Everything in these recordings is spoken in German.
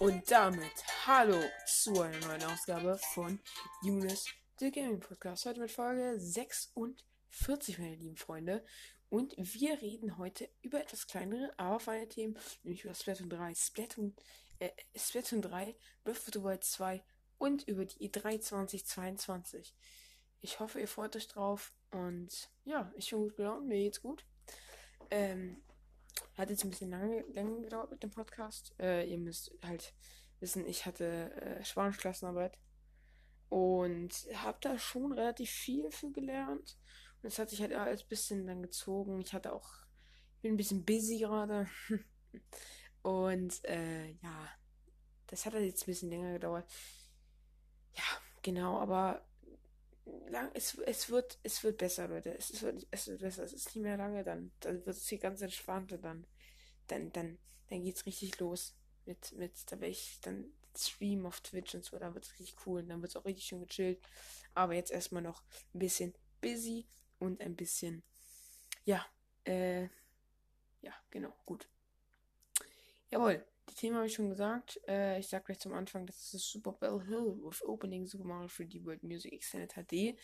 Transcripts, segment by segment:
Und damit hallo zu einer neuen Ausgabe von Younes, der Gaming Podcast. Heute mit Folge 46, meine lieben Freunde. Und wir reden heute über etwas kleinere, aber feine Themen, nämlich über Splatoon 3, Splatoon, äh, Splatoon 3, Breath of the Wild 2 und über die E3 2022. Ich hoffe, ihr freut euch drauf und ja, ich bin gut gelaunt, mir geht's gut. Ähm, hat jetzt ein bisschen lange, lange gedauert mit dem Podcast. Äh, ihr müsst halt wissen, ich hatte äh, Spanischklassenarbeit und habe da schon relativ viel für gelernt. Und das hat sich halt alles ein bisschen dann gezogen. Ich hatte auch, ich bin ein bisschen busy gerade. und äh, ja, das hat halt jetzt ein bisschen länger gedauert. Ja, genau, aber lang, es, es, wird, es wird besser, Leute. Es, es, wird, es wird besser. Es ist nicht mehr lange, dann, dann wird es hier ganz entspannt und dann, dann, dann, dann geht's richtig los. Mit, mit, da werde ich dann streamen auf Twitch und so, da wird es richtig cool und dann wird es auch richtig schön gechillt. Aber jetzt erstmal noch ein bisschen busy und ein bisschen, ja, äh, ja, genau, gut. Jawohl. Die Themen habe ich schon gesagt. Äh, ich sage gleich zum Anfang, das ist Super Bell Hill with Opening Super Mario 3D World Music Extended HD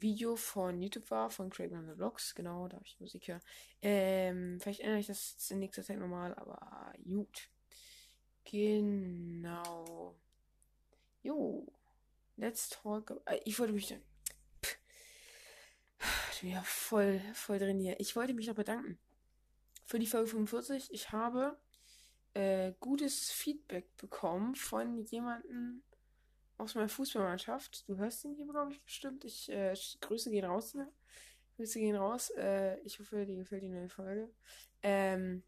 Video von YouTube war, von Craig the Vlogs. Genau, da habe ich Musik hören. Ähm, vielleicht ändere ich das in nächster Zeit nochmal, aber gut. Genau. Jo. Let's talk. Äh, ich wollte mich dann. Ich bin ja voll, voll drin hier. Ich wollte mich noch bedanken. Für die Folge 45. Ich habe äh, gutes Feedback bekommen von jemandem aus meiner Fußballmannschaft. Du hörst ihn hier, glaube ich, bestimmt. Ich äh, Grüße gehen raus. Ne? Grüße gehen raus. Äh, ich hoffe, dir gefällt die neue Folge. Ähm,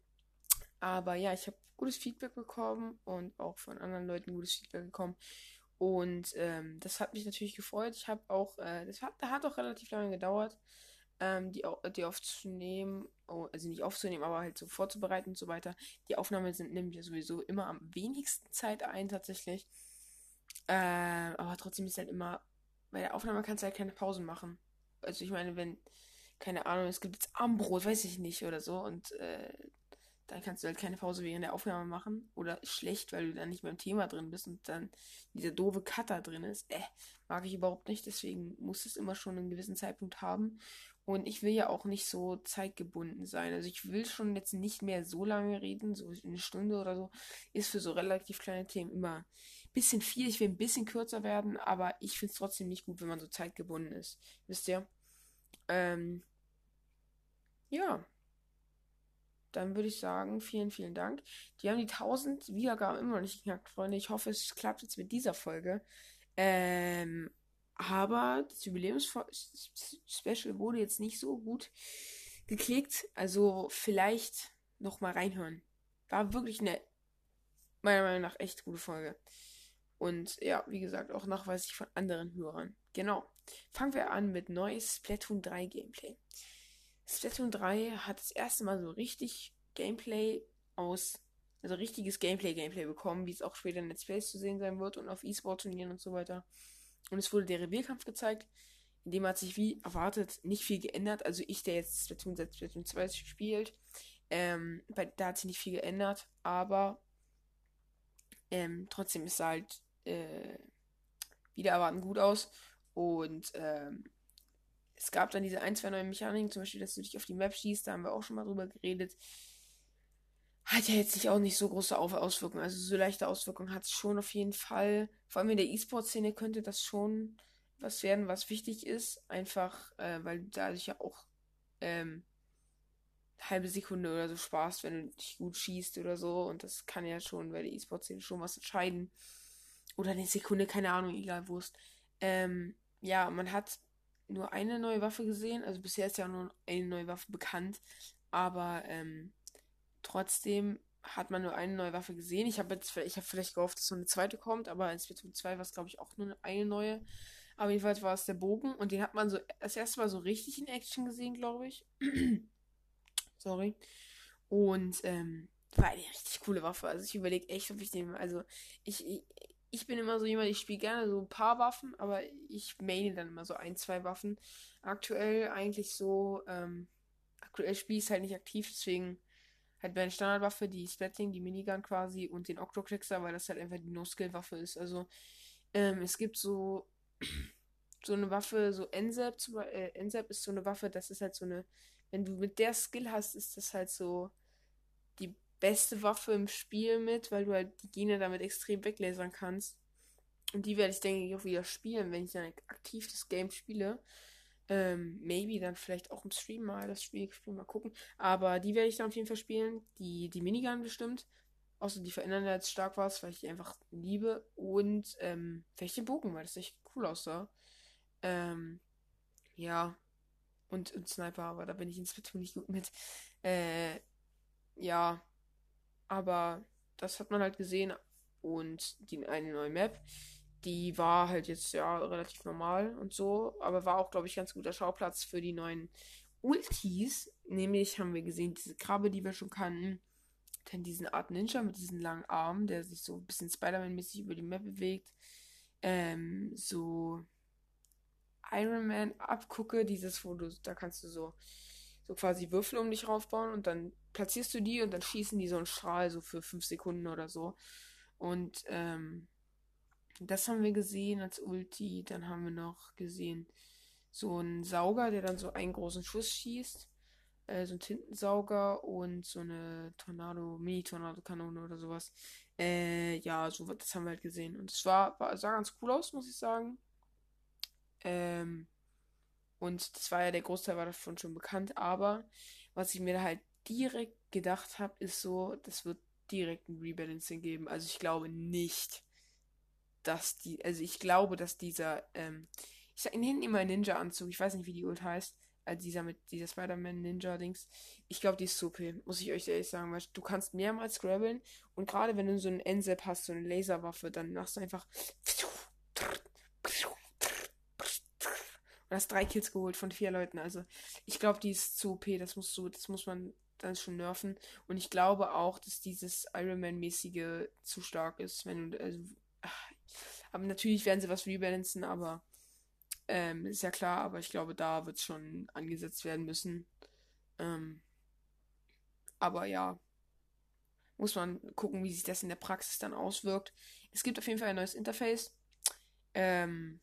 aber ja, ich habe gutes Feedback bekommen und auch von anderen Leuten gutes Feedback bekommen. Und ähm, das hat mich natürlich gefreut. Ich habe auch, äh, das hat, hat auch relativ lange gedauert ähm, die, die aufzunehmen, oh, also nicht aufzunehmen, aber halt so vorzubereiten und so weiter. Die Aufnahmen sind nimmt ja sowieso immer am wenigsten Zeit ein, tatsächlich. Äh, aber trotzdem ist halt immer, bei der Aufnahme kannst du halt keine Pausen machen. Also ich meine, wenn, keine Ahnung, es gibt jetzt Armbrot, weiß ich nicht, oder so, und äh, dann kannst du halt keine Pause während der Aufnahme machen. Oder schlecht, weil du dann nicht mehr im Thema drin bist und dann dieser doofe Cutter drin ist. Äh, mag ich überhaupt nicht. Deswegen muss es immer schon einen gewissen Zeitpunkt haben. Und ich will ja auch nicht so zeitgebunden sein. Also ich will schon jetzt nicht mehr so lange reden, so eine Stunde oder so. Ist für so relativ kleine Themen immer bisschen viel. Ich will ein bisschen kürzer werden, aber ich finde es trotzdem nicht gut, wenn man so zeitgebunden ist. Wisst ihr? Ähm, ja. Dann würde ich sagen, vielen, vielen Dank. Die haben die 1000 Wiedergaben immer noch nicht geknackt, Freunde. Ich hoffe, es klappt jetzt mit dieser Folge. Ähm, aber das Jubiläums-Special wurde jetzt nicht so gut geklickt. Also vielleicht noch mal reinhören. War wirklich eine, meiner Meinung nach, echt gute Folge. Und ja, wie gesagt, auch nachweislich von anderen Hörern. Genau. Fangen wir an mit neues Splatoon 3 Gameplay. Splatoon 3 hat das erste Mal so richtig Gameplay aus, also richtiges Gameplay-Gameplay bekommen, wie es auch später in Let's Plays zu sehen sein wird und auf E-Sport-Turnieren und so weiter. Und es wurde der Revierkampf gezeigt. In dem hat sich wie erwartet nicht viel geändert. Also ich, der jetzt Splatoon seit Splatoon 2 spielt, ähm, bei, da hat sich nicht viel geändert, aber ähm, trotzdem ist halt äh, wieder erwarten gut aus. Und ähm, es gab dann diese ein, zwei neue Mechaniken, zum Beispiel, dass du dich auf die Map schießt, da haben wir auch schon mal drüber geredet. Hat ja jetzt nicht auch nicht so große Auswirkungen. Also so leichte Auswirkungen hat es schon auf jeden Fall. Vor allem in der E-Sport-Szene könnte das schon was werden, was wichtig ist. Einfach, äh, weil dadurch ja auch ähm, halbe Sekunde oder so sparst, wenn du dich gut schießt oder so. Und das kann ja schon bei der E-Sport-Szene schon was entscheiden. Oder eine Sekunde, keine Ahnung, egal es. Ähm, ja, man hat nur eine neue Waffe gesehen. Also bisher ist ja nur eine neue Waffe bekannt. Aber ähm, trotzdem hat man nur eine neue Waffe gesehen. Ich habe jetzt ich habe vielleicht gehofft, dass so eine zweite kommt, aber in Splatoon 2 war es, glaube ich, auch nur eine neue. Aber jedenfalls war es der Bogen und den hat man so das erste Mal so richtig in Action gesehen, glaube ich. Sorry. Und ähm, war eine richtig coole Waffe. Also ich überlege echt, ob ich den. Also ich, ich, ich bin immer so jemand, ich spiele gerne so ein paar Waffen, aber ich maine dann immer so ein, zwei Waffen. Aktuell eigentlich so, ähm, aktuell spiele ich es halt nicht aktiv, deswegen halt meine Standardwaffe, die Splatling, die Minigun quasi und den Octoclixer, weil das halt einfach die No-Skill-Waffe ist. Also ähm, es gibt so so eine Waffe, so NZAP, äh, NZAP ist so eine Waffe, das ist halt so eine, wenn du mit der Skill hast, ist das halt so beste Waffe im Spiel mit, weil du halt die Gegner damit extrem weglasern kannst. Und die werde ich, denke ich, auch wieder spielen, wenn ich dann aktiv das Game spiele. Ähm, maybe dann vielleicht auch im Stream mal das Spiel, Spiel mal gucken. Aber die werde ich dann auf jeden Fall spielen. Die, die Minigun bestimmt. Außer die verändern jetzt stark was, weil ich die einfach liebe. Und ähm, vielleicht den Bogen, weil das echt cool aussah. Ähm, ja. Und, und Sniper, aber da bin ich in Splatoon nicht gut mit. Äh, ja. Aber das hat man halt gesehen. Und die eine neue Map, die war halt jetzt ja relativ normal und so, aber war auch, glaube ich, ganz guter Schauplatz für die neuen Ultis. Nämlich haben wir gesehen, diese Krabbe, die wir schon kannten. Dann diesen Art Ninja mit diesen langen Armen, der sich so ein bisschen Spider-Man-mäßig über die Map bewegt. Ähm, so Iron Man abgucke, dieses, du, da kannst du so, so quasi Würfel um dich raufbauen und dann platzierst du die und dann schießen die so einen Strahl so für fünf Sekunden oder so. Und ähm, das haben wir gesehen als Ulti. Dann haben wir noch gesehen so einen Sauger, der dann so einen großen Schuss schießt. Äh, so ein Tintensauger und so eine Tornado, Mini-Tornado-Kanone oder sowas. Äh, ja, so das haben wir halt gesehen. Und es war, war, sah ganz cool aus, muss ich sagen. Ähm, und das war ja, der Großteil war davon schon bekannt, aber was ich mir halt direkt gedacht habe, ist so, das wird direkt ein Rebalancing geben. Also ich glaube nicht, dass die, also ich glaube, dass dieser, ähm, ich sag, nenne immer Ninja-Anzug, ich weiß nicht, wie die Ult heißt, also dieser mit dieser Spider-Man-Ninja-Dings, ich glaube, die ist okay, muss ich euch ehrlich sagen, weil du kannst mehrmals grabbeln und gerade wenn du so einen NZAP hast, so eine Laserwaffe, dann machst du einfach Du hast drei Kills geholt von vier Leuten. Also ich glaube, die ist zu OP. Das musst du, das muss man dann schon nerven. Und ich glaube auch, dass dieses Iron Man-mäßige zu stark ist. Wenn also, aber natürlich werden sie was rebalancen, aber ähm, ist ja klar, aber ich glaube, da wird es schon angesetzt werden müssen. Ähm, aber ja, muss man gucken, wie sich das in der Praxis dann auswirkt. Es gibt auf jeden Fall ein neues Interface. Ähm,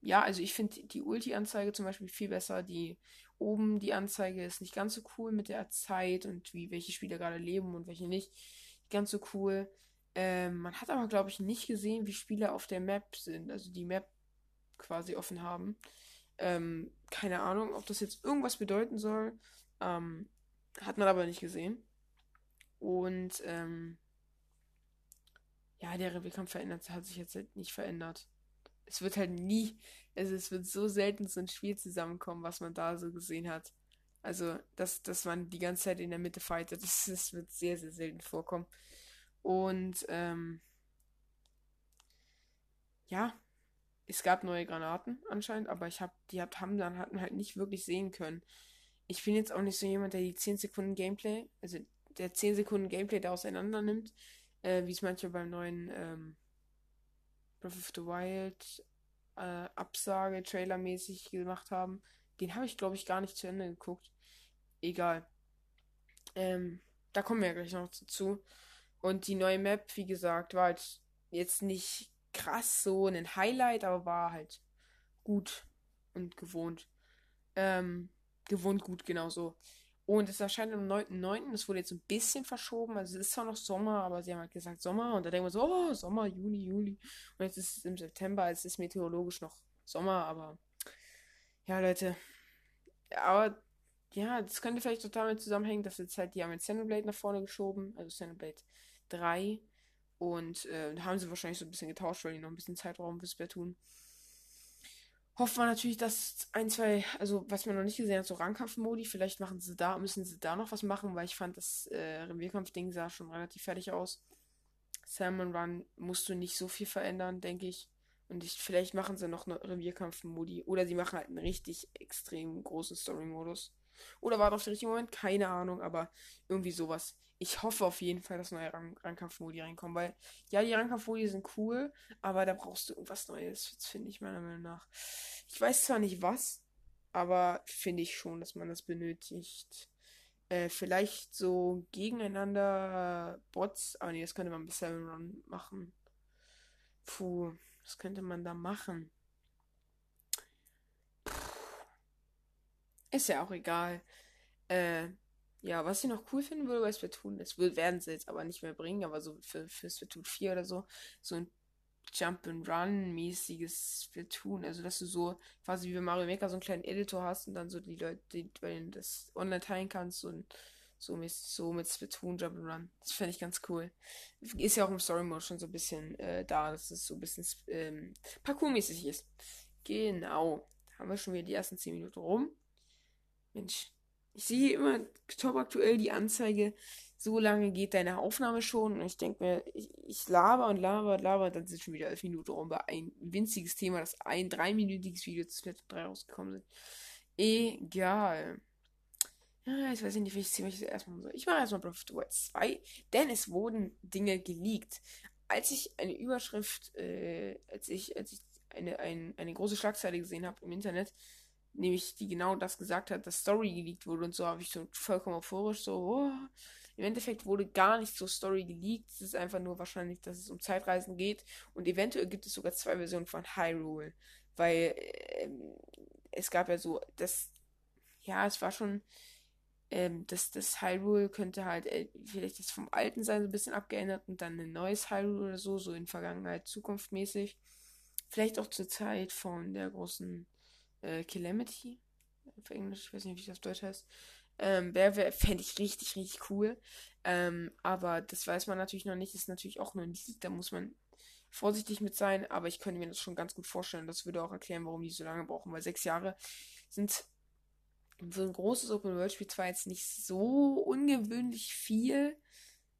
ja, also ich finde die Ulti-Anzeige zum Beispiel viel besser. Die oben die Anzeige ist nicht ganz so cool mit der Zeit und wie welche Spieler gerade leben und welche nicht. Ganz so cool. Ähm, man hat aber, glaube ich, nicht gesehen, wie Spieler auf der Map sind, also die Map quasi offen haben. Ähm, keine Ahnung, ob das jetzt irgendwas bedeuten soll. Ähm, hat man aber nicht gesehen. Und ähm, ja, der Revierkampf verändert, hat sich jetzt halt nicht verändert es wird halt nie, also es wird so selten so ein Spiel zusammenkommen, was man da so gesehen hat. Also, dass, dass man die ganze Zeit in der Mitte fightet, das, das wird sehr, sehr selten vorkommen. Und, ähm, ja, es gab neue Granaten anscheinend, aber ich habe die hab, haben dann hatten halt nicht wirklich sehen können. Ich bin jetzt auch nicht so jemand, der die 10 Sekunden Gameplay, also der 10 Sekunden Gameplay da auseinander nimmt, äh, wie es manchmal beim neuen ähm, Breath of the Wild äh, Absage trailermäßig gemacht haben. Den habe ich, glaube ich, gar nicht zu Ende geguckt. Egal. Ähm, da kommen wir ja gleich noch dazu. Und die neue Map, wie gesagt, war halt jetzt nicht krass so ein Highlight, aber war halt gut und gewohnt. Ähm, gewohnt gut, genau so. Und es erscheint am 9.9. Das wurde jetzt ein bisschen verschoben. Also es ist zwar noch Sommer, aber sie haben halt gesagt Sommer. Und da denken wir so, oh, Sommer, Juni, Juli. Und jetzt ist es im September. Es ist meteorologisch noch Sommer, aber ja, Leute. Aber ja, das könnte vielleicht total mit zusammenhängen, dass jetzt halt, die haben jetzt Xenoblade nach vorne geschoben. Also Xenoblade 3. Und äh, haben sie wahrscheinlich so ein bisschen getauscht, weil die noch ein bisschen Zeitraum fürs tun hofft man natürlich, dass ein, zwei, also was man noch nicht gesehen hat, so Rangkampfmodi, vielleicht machen sie da, müssen sie da noch was machen, weil ich fand, das äh, Revierkampf-Ding sah schon relativ fertig aus. Salmon Run musst du nicht so viel verändern, denke ich. Und ich, vielleicht machen sie noch eine Revierkampf-Modi. Oder sie machen halt einen richtig extrem großen Story-Modus. Oder war auf den richtigen Moment? Keine Ahnung, aber irgendwie sowas ich hoffe auf jeden Fall, dass neue Rang Rangkampfmodi reinkommen, weil ja, die Rangkampfmodi sind cool, aber da brauchst du irgendwas Neues, finde ich meiner Meinung nach. Ich weiß zwar nicht was, aber finde ich schon, dass man das benötigt. Äh, vielleicht so gegeneinander Bots. Aber nee, das könnte man bis Seven Run machen. Puh, was könnte man da machen? Ist ja auch egal. Äh, ja, was ich noch cool finden würde bei Splatoon, das werden sie jetzt aber nicht mehr bringen, aber so für, für Splatoon 4 oder so, so ein Jump-and-Run-mäßiges Splatoon. Also, dass du so quasi wie bei Mario Maker so einen kleinen Editor hast und dann so die Leute, die, bei denen das online teilen kannst und so mit, so mit Splatoon Jump-and-Run. Das fände ich ganz cool. Ist ja auch im Story-Mode schon so ein bisschen äh, da, dass es so ein bisschen ähm, Parkour-mäßig ist. Genau. Haben wir schon wieder die ersten 10 Minuten rum. Mensch, ich sehe immer top aktuell die Anzeige, so lange geht deine Aufnahme schon. Und ich denke mir, ich, ich laber und laber und laber, und dann sind schon wieder elf Minuten rum bei ein winziges Thema, das ein dreiminütiges Video zu Splatoon 3 rausgekommen sind. Egal. Ja, ich weiß nicht, welches Thema ich erstmal machen soll. Ich mache erstmal Breath of the Wild 2, denn es wurden Dinge geleakt. Als ich eine Überschrift, äh, als ich, als ich eine, ein, eine große Schlagzeile gesehen habe im Internet, nämlich die genau das gesagt hat, dass Story geleakt wurde und so, habe ich so vollkommen euphorisch so, oh. Im Endeffekt wurde gar nicht so Story geleakt. Es ist einfach nur wahrscheinlich, dass es um Zeitreisen geht. Und eventuell gibt es sogar zwei Versionen von Hyrule. Weil äh, es gab ja so, das, ja, es war schon, ähm, das, das Hyrule könnte halt äh, vielleicht das vom alten sein, so ein bisschen abgeändert und dann ein neues Hyrule oder so, so in Vergangenheit, Zukunft mäßig. Vielleicht auch zur Zeit von der großen äh, Calamity. Auf Englisch, ich weiß nicht, wie das auf Deutsch heißt. Ähm, wäre, wär, fände ich richtig, richtig cool. Ähm, aber das weiß man natürlich noch nicht. Ist natürlich auch nur ein Lied, da muss man vorsichtig mit sein. Aber ich könnte mir das schon ganz gut vorstellen. Das würde auch erklären, warum die so lange brauchen. Weil sechs Jahre sind für ein großes Open-World-Spiel zwar jetzt nicht so ungewöhnlich viel.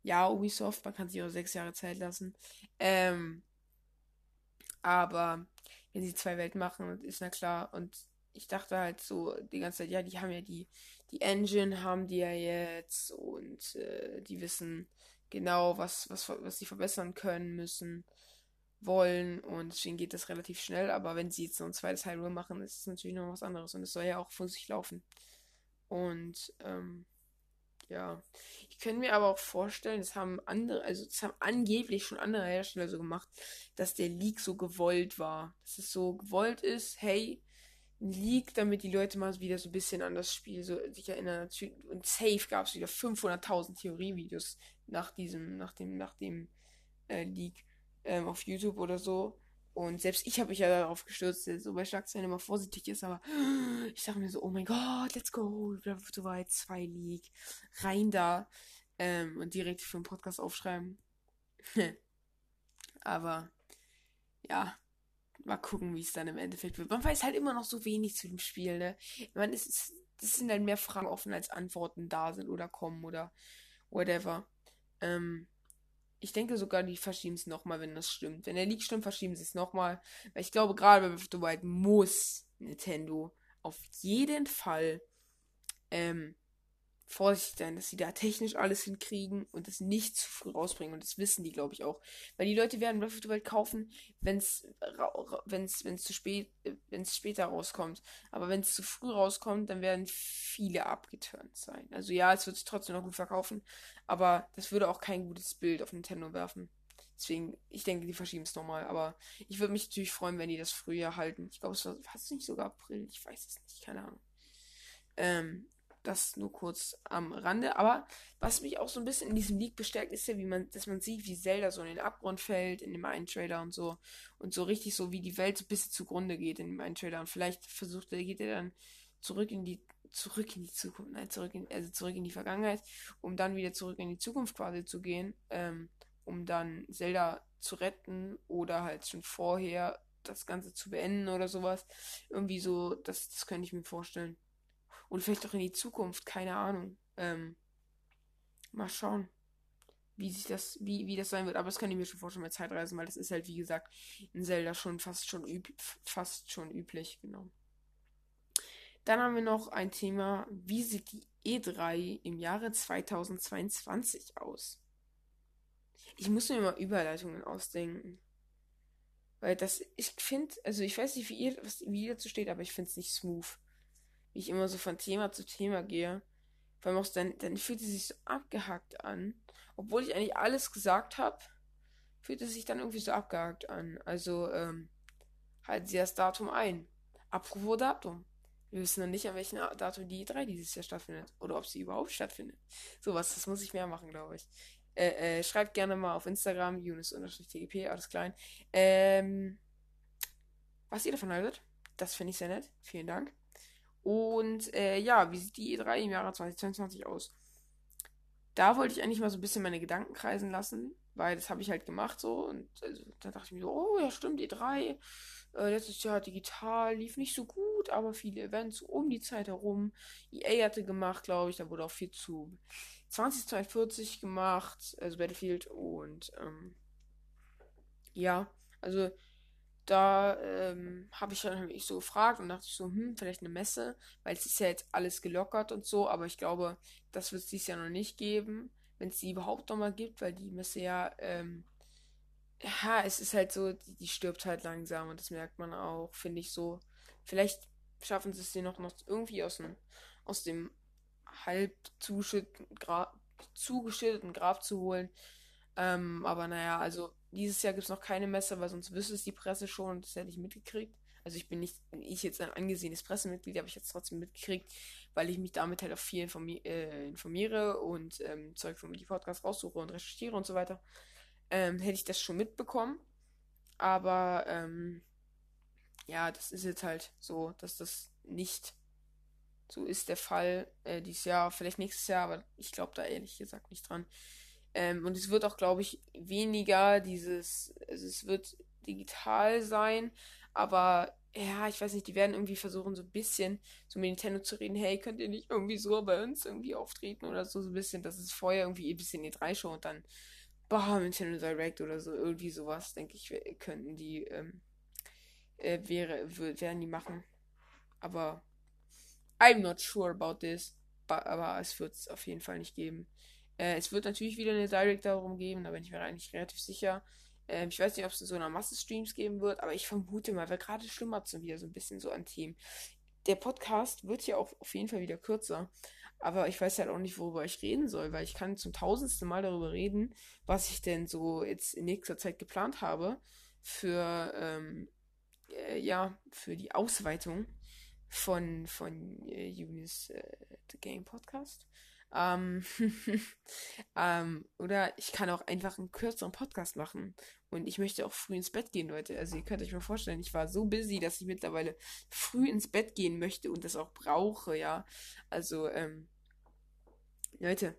Ja, Ubisoft, man kann sich auch sechs Jahre Zeit lassen. Ähm, aber wenn sie zwei Welten machen, ist na klar. Und ich dachte halt so die ganze Zeit, ja, die haben ja die, die Engine, haben die ja jetzt und äh, die wissen genau, was, was, was sie verbessern können, müssen, wollen und deswegen geht das relativ schnell. Aber wenn sie jetzt noch ein zweites Hyrule machen, ist es natürlich noch was anderes und es soll ja auch für sich laufen. Und ähm, ja, ich könnte mir aber auch vorstellen, das haben andere, also das haben angeblich schon andere Hersteller so gemacht, dass der Leak so gewollt war. Dass es so gewollt ist, hey, ein Leak, damit die Leute mal wieder so ein bisschen an das Spiel so sich erinnern. Und safe gab es wieder 500.000 Theorievideos nach diesem, nach dem, nach dem äh, Leak ähm, auf YouTube oder so. Und selbst ich habe mich ja darauf gestürzt, so bei Schlagzeilen immer vorsichtig ist, aber ich dachte mir so, oh mein Gott, let's go, so weit, zwei League, rein da ähm, und direkt für den Podcast aufschreiben. aber ja, mal gucken, wie es dann im Endeffekt wird. Man weiß halt immer noch so wenig zu dem Spiel, ne? Man ist, es sind halt mehr Fragen offen, als Antworten da sind oder kommen oder whatever. Ähm, ich denke sogar, die verschieben es nochmal, wenn das stimmt. Wenn der Leak stimmt, verschieben sie es nochmal. Weil ich glaube, gerade bei Breath of the Wild muss Nintendo auf jeden Fall ähm, vorsichtig sein, dass sie da technisch alles hinkriegen und das nicht zu früh rausbringen. Und das wissen die, glaube ich, auch. Weil die Leute werden Breath of the Wild kaufen, wenn es wenn's, wenn's zu spät, wenn es später rauskommt. Aber wenn es zu früh rauskommt, dann werden viele abgeturnt sein. Also ja, es wird sich trotzdem noch gut verkaufen, aber das würde auch kein gutes Bild auf Nintendo werfen. Deswegen, ich denke, die verschieben es nochmal. Aber ich würde mich natürlich freuen, wenn die das früher halten. Ich glaube, es war fast nicht sogar April. Ich weiß es nicht, keine Ahnung. Ähm, das nur kurz am Rande. Aber was mich auch so ein bisschen in diesem Leak bestärkt, ist ja, wie man, dass man sieht, wie Zelda so in den Abgrund fällt, in dem einen Trailer und so. Und so richtig so, wie die Welt so ein bisschen zugrunde geht in dem einen Trailer. Und vielleicht versucht er, geht er dann zurück in die, zurück in die Zukunft, nein, zurück in, also zurück in die Vergangenheit, um dann wieder zurück in die Zukunft quasi zu gehen, ähm, um dann Zelda zu retten oder halt schon vorher das Ganze zu beenden oder sowas. Irgendwie so, das, das könnte ich mir vorstellen. Und vielleicht auch in die Zukunft, keine Ahnung. Ähm, mal schauen, wie sich das, wie, wie das sein wird. Aber das kann ich mir schon vorstellen bei Zeitreisen, weil das ist halt, wie gesagt, in Zelda schon fast schon, üb fast schon üblich, genau. Dann haben wir noch ein Thema, wie sieht die E3 im Jahre 2022 aus? Ich muss mir mal Überleitungen ausdenken. Weil das, ich finde, also ich weiß nicht, wie ihr, was, wie ihr dazu steht, aber ich finde es nicht smooth wie ich immer so von Thema zu Thema gehe. Vor allem auch dann, dann fühlt es sich so abgehackt an. Obwohl ich eigentlich alles gesagt habe, fühlt es sich dann irgendwie so abgehakt an. Also, ähm, halten Sie das Datum ein. Apropos Datum. Wir wissen noch nicht, an welchem Datum die E3 dieses Jahr stattfindet. Oder ob sie überhaupt stattfindet. Sowas, das muss ich mehr machen, glaube ich. Äh, äh, schreibt gerne mal auf Instagram, Yunus-TGP, alles klein. Ähm, was ihr davon haltet. Das finde ich sehr nett. Vielen Dank. Und äh, ja, wie sieht die E3 im Jahre 2022 aus? Da wollte ich eigentlich mal so ein bisschen meine Gedanken kreisen lassen, weil das habe ich halt gemacht so. Und also, da dachte ich mir so, oh ja, stimmt, E3. Äh, letztes Jahr digital lief nicht so gut, aber viele Events um die Zeit herum. EA hatte gemacht, glaube ich, da wurde auch viel zu 2042 gemacht, also Battlefield und ähm, ja, also da ähm, habe ich dann ich so gefragt und dachte ich so, hm, vielleicht eine Messe, weil es ist ja jetzt alles gelockert und so, aber ich glaube, das wird es dieses Jahr noch nicht geben, wenn es die überhaupt noch mal gibt, weil die Messe ja, ähm, ja, es ist halt so, die, die, stirbt halt langsam und das merkt man auch, finde ich so. Vielleicht schaffen sie es dir noch, noch irgendwie aus dem, aus dem halb Gra zugeschütteten Grab zu holen. Ähm, aber naja, also dieses Jahr gibt es noch keine Messe, weil sonst wüsste es die Presse schon und das hätte ich mitgekriegt. Also ich bin nicht, ich jetzt ein angesehenes Pressemitglied, aber ich jetzt trotzdem mitgekriegt, weil ich mich damit halt auch viel informi äh, informiere und ähm, Zeug von die Podcasts raussuche und recherchiere und so weiter. Ähm, hätte ich das schon mitbekommen. Aber ähm, ja, das ist jetzt halt so, dass das nicht so ist der Fall äh, dieses Jahr, vielleicht nächstes Jahr, aber ich glaube da ehrlich gesagt nicht dran. Ähm, und es wird auch, glaube ich, weniger dieses, also es wird digital sein, aber ja, ich weiß nicht, die werden irgendwie versuchen, so ein bisschen so mit Nintendo zu reden, hey, könnt ihr nicht irgendwie so bei uns irgendwie auftreten oder so, so ein bisschen, das ist vorher irgendwie ein bisschen E3-Show und dann, boah, Nintendo Direct oder so, irgendwie sowas, denke ich, könnten die, ähm, äh, wäre, werden die machen. Aber I'm not sure about this. Aber es wird es auf jeden Fall nicht geben. Äh, es wird natürlich wieder eine Direct darum geben, da bin ich mir eigentlich relativ sicher. Äh, ich weiß nicht, ob es in so einer Masse Streams geben wird, aber ich vermute mal, weil gerade schlummert es wieder so ein bisschen so an Themen. Der Podcast wird ja auch auf jeden Fall wieder kürzer. Aber ich weiß halt auch nicht, worüber ich reden soll, weil ich kann zum tausendsten Mal darüber reden, was ich denn so jetzt in nächster Zeit geplant habe für, ähm, äh, ja, für die Ausweitung von, von äh, Eunice äh, The Game Podcast. Ähm, ähm, oder ich kann auch einfach einen kürzeren Podcast machen. Und ich möchte auch früh ins Bett gehen, Leute. Also ihr könnt euch mal vorstellen, ich war so busy, dass ich mittlerweile früh ins Bett gehen möchte und das auch brauche, ja. Also, ähm, Leute,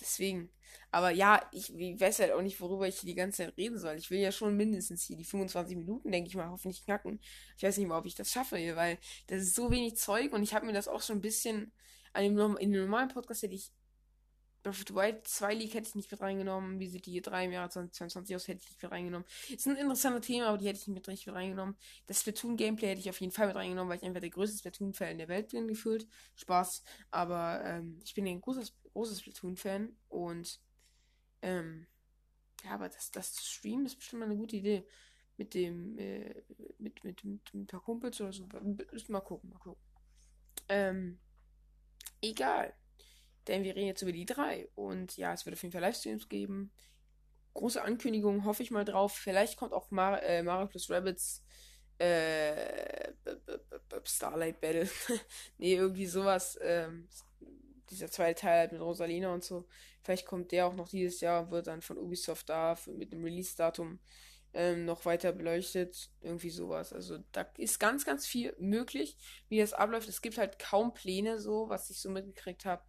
deswegen. Aber ja, ich, ich weiß halt auch nicht, worüber ich hier die ganze Zeit reden soll. Ich will ja schon mindestens hier die 25 Minuten, denke ich mal, hoffentlich knacken. Ich weiß nicht mal, ob ich das schaffe hier, weil das ist so wenig Zeug und ich habe mir das auch schon ein bisschen in dem normalen Podcast hätte ich Breath of the Wild 2 League hätte ich nicht mit reingenommen. Wie sieht die 3 im Jahr 2022 aus, hätte ich nicht mit reingenommen. Ist ein interessanter Thema, aber die hätte ich nicht mit richtig mit reingenommen. Das Splatoon-Gameplay hätte ich auf jeden Fall mit reingenommen, weil ich einfach der größte Splatoon-Fan der Welt bin, gefühlt. Spaß. Aber ähm, ich bin ein großes, großes Splatoon-Fan und ähm, ja, aber das, das zu streamen ist bestimmt mal eine gute Idee. Mit dem, äh, mit, mit, mit, mit ein paar Kumpels oder so. Mal gucken, mal gucken. Ähm, egal. Denn wir reden jetzt über die drei. Und ja, es wird auf jeden Fall Livestreams geben. Große Ankündigung, hoffe ich mal drauf. Vielleicht kommt auch Mar äh, Mario plus Rabbits äh, Starlight Battle. nee, irgendwie sowas. Ähm, dieser zweite Teil halt mit Rosalina und so. Vielleicht kommt der auch noch dieses Jahr, wird dann von Ubisoft da mit dem Release-Datum ähm, noch weiter beleuchtet. Irgendwie sowas. Also da ist ganz, ganz viel möglich, wie das abläuft. Es gibt halt kaum Pläne so, was ich so mitgekriegt habe.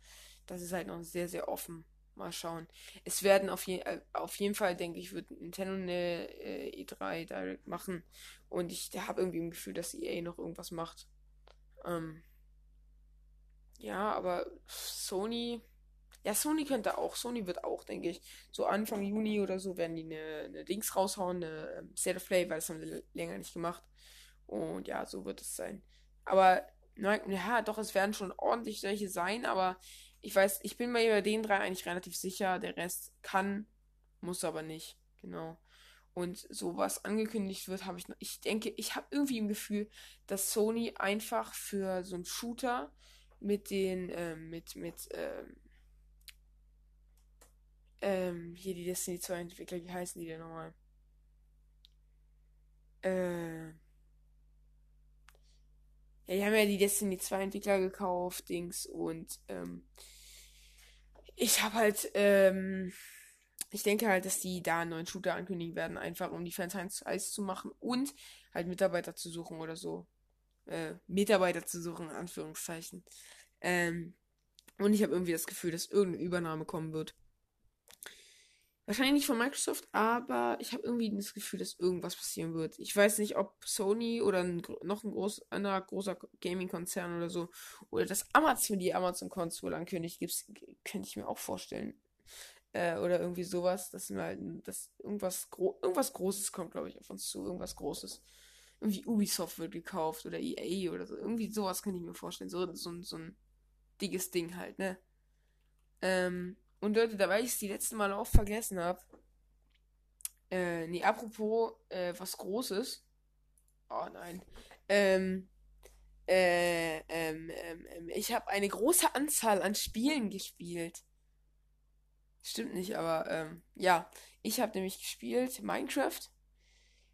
Das ist halt noch sehr, sehr offen. Mal schauen. Es werden auf, je äh, auf jeden Fall, denke ich, wird Nintendo eine äh, E3 Direct machen. Und ich habe irgendwie ein Gefühl, dass EA noch irgendwas macht. Ähm, ja, aber Sony. Ja, Sony könnte auch. Sony wird auch, denke ich, so Anfang Juni oder so werden die eine, eine Dings raushauen, eine ähm, State of Play, weil das haben sie länger nicht gemacht. Und ja, so wird es sein. Aber, ja, doch, es werden schon ordentlich solche sein, aber ich weiß, ich bin mir über den drei eigentlich relativ sicher. Der Rest kann, muss aber nicht. Genau. Und so was angekündigt wird, habe ich noch. Ich denke, ich habe irgendwie im Gefühl, dass Sony einfach für so einen Shooter mit den, ähm, mit, mit, ähm, ähm, hier die Destiny 2 Entwickler, wie heißen die denn nochmal? Äh, ja, die haben ja die Destiny 2 Entwickler gekauft, Dings, und, ähm, ich habe halt, ähm, ich denke halt, dass die da einen neuen Shooter ankündigen werden, einfach um die Fans heiß zu machen und halt Mitarbeiter zu suchen oder so. Äh, Mitarbeiter zu suchen, in Anführungszeichen. Ähm, und ich habe irgendwie das Gefühl, dass irgendeine Übernahme kommen wird. Wahrscheinlich nicht von Microsoft, aber ich habe irgendwie das Gefühl, dass irgendwas passieren wird. Ich weiß nicht, ob Sony oder ein, noch ein groß, anderer großer Gaming-Konzern oder so, oder das Amazon, die Amazon-Konsole ankündigt, gibt's, könnte ich mir auch vorstellen. Äh, oder irgendwie sowas, dass, halt, dass irgendwas, Gro irgendwas Großes kommt, glaube ich, auf uns zu. Irgendwas Großes. Irgendwie Ubisoft wird gekauft oder EA oder so. Irgendwie sowas könnte ich mir vorstellen. So, so, so ein dickes Ding halt, ne? Ähm, und Leute, da weil ich es die letzten Mal auch vergessen habe. Äh, nee, apropos äh, was Großes. Oh nein. Ähm, äh, ähm, ähm, ähm ich habe eine große Anzahl an Spielen gespielt. Stimmt nicht, aber ähm, ja. Ich habe nämlich gespielt Minecraft.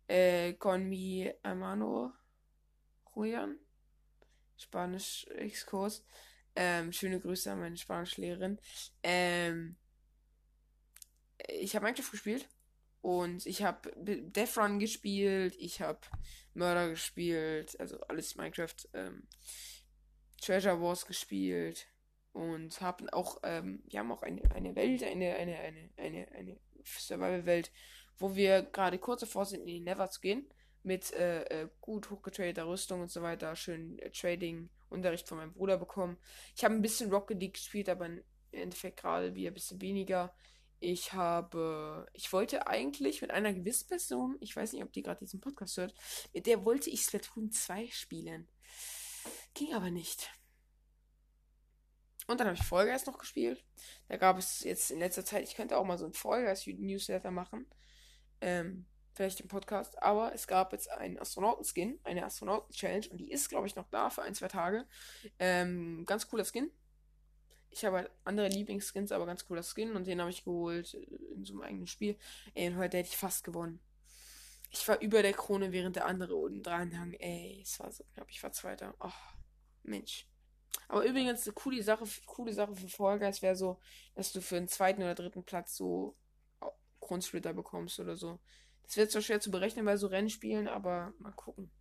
Äh, con mi hermano Julian. Spanisch Exkurs. Ähm, schöne Grüße an meine Spanischlehrerin. Ähm, ich habe Minecraft gespielt und ich habe Death Run gespielt, ich habe Murder gespielt, also alles Minecraft. Ähm, Treasure Wars gespielt und haben auch, ähm, wir haben auch eine, eine Welt, eine, eine, eine, eine, eine Survival-Welt, wo wir gerade kurz davor sind, in die Never zu gehen mit äh, äh, gut hochgetradeter Rüstung und so weiter, schön äh, Trading-Unterricht von meinem Bruder bekommen. Ich habe ein bisschen Rocket League gespielt, aber im Endeffekt gerade wieder ein bisschen weniger. Ich habe, ich wollte eigentlich mit einer gewissen Person, ich weiß nicht, ob die gerade diesen Podcast hört, mit der wollte ich Splatoon 2 spielen. Ging aber nicht. Und dann habe ich Fall noch gespielt. Da gab es jetzt in letzter Zeit, ich könnte auch mal so ein Fall Newsletter machen. Ähm, vielleicht im Podcast, aber es gab jetzt einen Astronauten-Skin, eine Astronauten-Challenge und die ist, glaube ich, noch da für ein, zwei Tage. Ähm, ganz cooler Skin. Ich habe halt andere Lieblingsskins, aber ganz cooler Skin und den habe ich geholt äh, in so einem eigenen Spiel. Ey, und heute hätte ich fast gewonnen. Ich war über der Krone, während der andere unten dran hang. Ey, es war so knapp. Ich war Zweiter. Oh, Mensch. Aber übrigens, eine coole Sache, coole Sache für Fall wäre so, dass du für den zweiten oder dritten Platz so Grundsplitter bekommst oder so. Das wird zwar schwer zu berechnen bei so Rennspielen, aber mal gucken.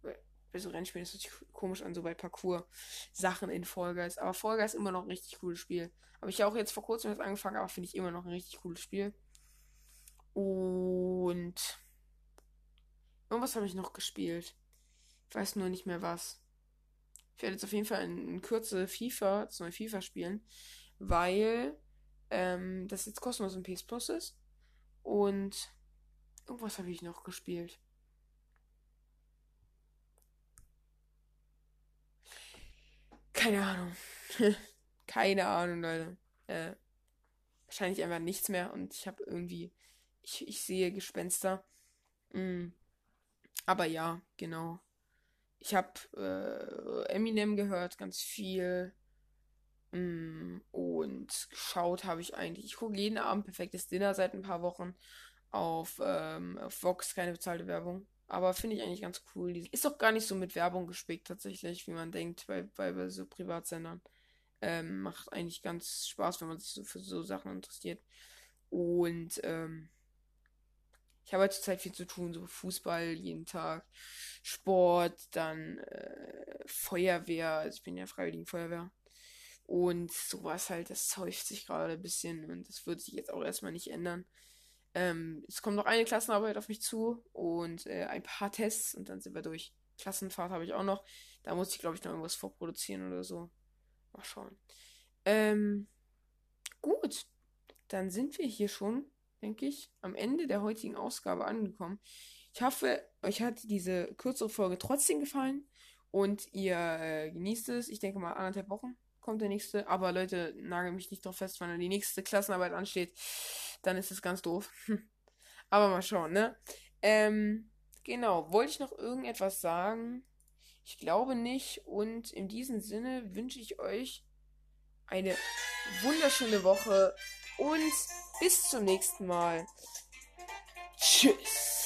Bei so Rennspielen ist es sich komisch an, so bei Parcours-Sachen in Fall Guys. Aber Fall Guys ist immer noch ein richtig cooles Spiel. Habe ich ja auch jetzt vor kurzem erst angefangen, aber finde ich immer noch ein richtig cooles Spiel. Und irgendwas habe ich noch gespielt. Ich weiß nur nicht mehr was. Ich werde jetzt auf jeden Fall in, in Kürze FIFA, das neue FIFA spielen, weil ähm, das jetzt kostenlos im PS Plus ist. Und Irgendwas habe ich noch gespielt. Keine Ahnung. Keine Ahnung, Leute. Äh, wahrscheinlich einfach nichts mehr und ich habe irgendwie. Ich, ich sehe Gespenster. Mm. Aber ja, genau. Ich habe äh, Eminem gehört, ganz viel. Mm. Und geschaut habe ich eigentlich. Ich gucke jeden Abend perfektes Dinner seit ein paar Wochen auf, ähm, auf Vox keine bezahlte Werbung. Aber finde ich eigentlich ganz cool. Ist auch gar nicht so mit Werbung gespickt, tatsächlich, wie man denkt, bei, bei, bei so Privatsendern. Ähm, macht eigentlich ganz Spaß, wenn man sich so für so Sachen interessiert. Und ähm, ich habe halt zurzeit viel zu tun, so Fußball jeden Tag, Sport, dann äh, Feuerwehr, also ich bin ja Freiwilligen Feuerwehr. Und sowas halt, das häuft sich gerade ein bisschen und das wird sich jetzt auch erstmal nicht ändern. Ähm, es kommt noch eine Klassenarbeit auf mich zu und äh, ein paar Tests und dann sind wir durch. Klassenfahrt habe ich auch noch. Da muss ich, glaube ich, noch irgendwas vorproduzieren oder so. Mal schauen. Ähm, gut. Dann sind wir hier schon, denke ich, am Ende der heutigen Ausgabe angekommen. Ich hoffe, euch hat diese kürzere Folge trotzdem gefallen und ihr äh, genießt es. Ich denke mal anderthalb Wochen kommt der nächste. Aber Leute, nagel mich nicht drauf fest, wenn die nächste Klassenarbeit ansteht. Dann ist es ganz doof. Aber mal schauen, ne? Ähm, genau. Wollte ich noch irgendetwas sagen? Ich glaube nicht. Und in diesem Sinne wünsche ich euch eine wunderschöne Woche und bis zum nächsten Mal. Tschüss.